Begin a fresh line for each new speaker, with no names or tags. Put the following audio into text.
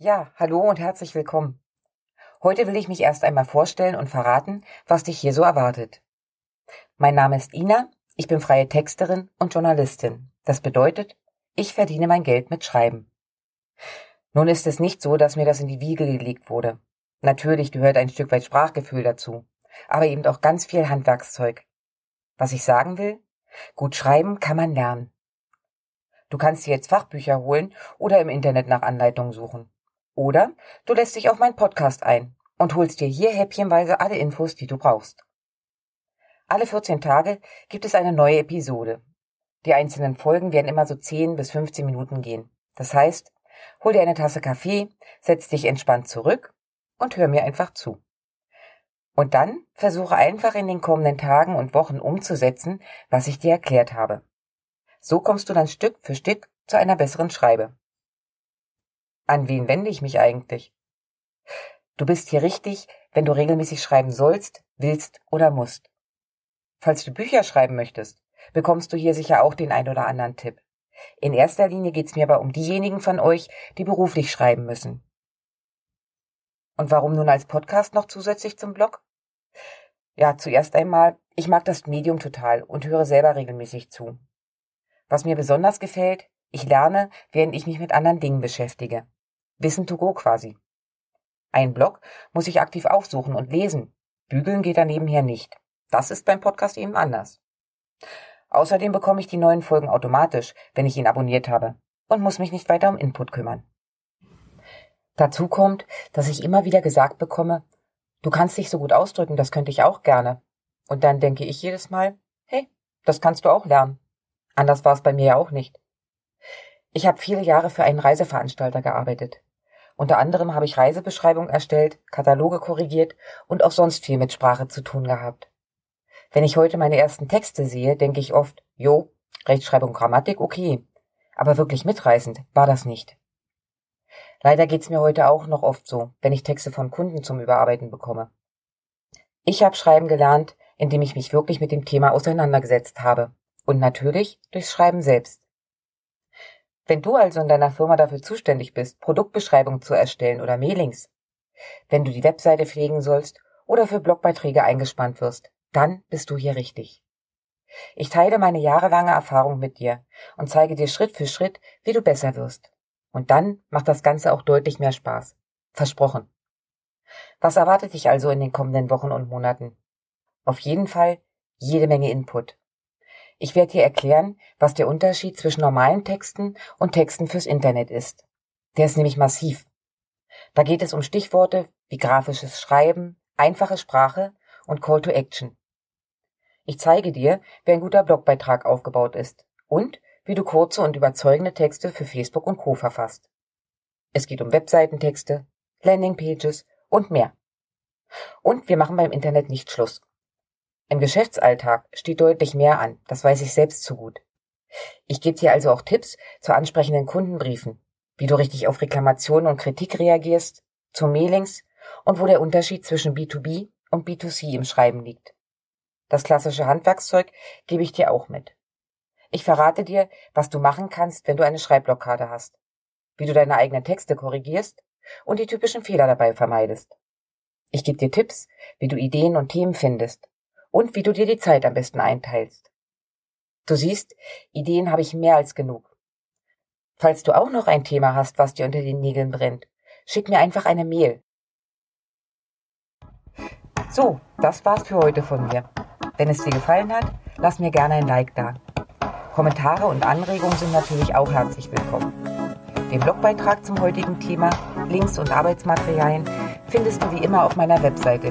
Ja, hallo und herzlich willkommen. Heute will ich mich erst einmal vorstellen und verraten, was dich hier so erwartet. Mein Name ist Ina, ich bin freie Texterin und Journalistin. Das bedeutet, ich verdiene mein Geld mit Schreiben. Nun ist es nicht so, dass mir das in die Wiege gelegt wurde. Natürlich gehört ein Stück weit Sprachgefühl dazu, aber eben auch ganz viel Handwerkszeug. Was ich sagen will? Gut schreiben kann man lernen. Du kannst dir jetzt Fachbücher holen oder im Internet nach Anleitungen suchen. Oder du lässt dich auf meinen Podcast ein und holst dir hier häppchenweise alle Infos, die du brauchst. Alle 14 Tage gibt es eine neue Episode. Die einzelnen Folgen werden immer so 10 bis 15 Minuten gehen. Das heißt, hol dir eine Tasse Kaffee, setz dich entspannt zurück und hör mir einfach zu. Und dann versuche einfach in den kommenden Tagen und Wochen umzusetzen, was ich dir erklärt habe. So kommst du dann Stück für Stück zu einer besseren Schreibe. An wen wende ich mich eigentlich? Du bist hier richtig, wenn du regelmäßig schreiben sollst, willst oder musst. Falls du Bücher schreiben möchtest, bekommst du hier sicher auch den ein oder anderen Tipp. In erster Linie geht's mir aber um diejenigen von euch, die beruflich schreiben müssen. Und warum nun als Podcast noch zusätzlich zum Blog? Ja, zuerst einmal, ich mag das Medium total und höre selber regelmäßig zu. Was mir besonders gefällt, ich lerne, während ich mich mit anderen Dingen beschäftige. Wissen to go quasi. Ein Blog muss ich aktiv aufsuchen und lesen. Bügeln geht da nebenher nicht. Das ist beim Podcast eben anders. Außerdem bekomme ich die neuen Folgen automatisch, wenn ich ihn abonniert habe und muss mich nicht weiter um Input kümmern. Dazu kommt, dass ich immer wieder gesagt bekomme, du kannst dich so gut ausdrücken, das könnte ich auch gerne. Und dann denke ich jedes Mal, hey, das kannst du auch lernen. Anders war es bei mir ja auch nicht. Ich habe viele Jahre für einen Reiseveranstalter gearbeitet. Unter anderem habe ich Reisebeschreibungen erstellt, Kataloge korrigiert und auch sonst viel mit Sprache zu tun gehabt. Wenn ich heute meine ersten Texte sehe, denke ich oft, jo, Rechtschreibung, Grammatik, okay. Aber wirklich mitreißend war das nicht. Leider geht's mir heute auch noch oft so, wenn ich Texte von Kunden zum Überarbeiten bekomme. Ich habe Schreiben gelernt, indem ich mich wirklich mit dem Thema auseinandergesetzt habe. Und natürlich durchs Schreiben selbst. Wenn du also in deiner Firma dafür zuständig bist, Produktbeschreibungen zu erstellen oder Mailings, wenn du die Webseite pflegen sollst oder für Blogbeiträge eingespannt wirst, dann bist du hier richtig. Ich teile meine jahrelange Erfahrung mit dir und zeige dir Schritt für Schritt, wie du besser wirst. Und dann macht das Ganze auch deutlich mehr Spaß. Versprochen. Was erwartet dich also in den kommenden Wochen und Monaten? Auf jeden Fall jede Menge Input. Ich werde dir erklären, was der Unterschied zwischen normalen Texten und Texten fürs Internet ist. Der ist nämlich massiv. Da geht es um Stichworte wie grafisches Schreiben, einfache Sprache und Call to Action. Ich zeige dir, wie ein guter Blogbeitrag aufgebaut ist und wie du kurze und überzeugende Texte für Facebook und Co. verfasst. Es geht um Webseitentexte, Landingpages und mehr. Und wir machen beim Internet nicht Schluss. Im Geschäftsalltag steht deutlich mehr an, das weiß ich selbst zu gut. Ich gebe dir also auch Tipps zu ansprechenden Kundenbriefen, wie du richtig auf Reklamationen und Kritik reagierst, zu Mailings und wo der Unterschied zwischen B2B und B2C im Schreiben liegt. Das klassische Handwerkszeug gebe ich dir auch mit. Ich verrate dir, was du machen kannst, wenn du eine Schreibblockade hast, wie du deine eigenen Texte korrigierst und die typischen Fehler dabei vermeidest. Ich gebe dir Tipps, wie du Ideen und Themen findest und wie du dir die Zeit am besten einteilst. Du siehst, Ideen habe ich mehr als genug. Falls du auch noch ein Thema hast, was dir unter den Nägeln brennt, schick mir einfach eine Mail. So, das war's für heute von mir. Wenn es dir gefallen hat, lass mir gerne ein Like da. Kommentare und Anregungen sind natürlich auch herzlich willkommen. Den Blogbeitrag zum heutigen Thema, Links und Arbeitsmaterialien findest du wie immer auf meiner Webseite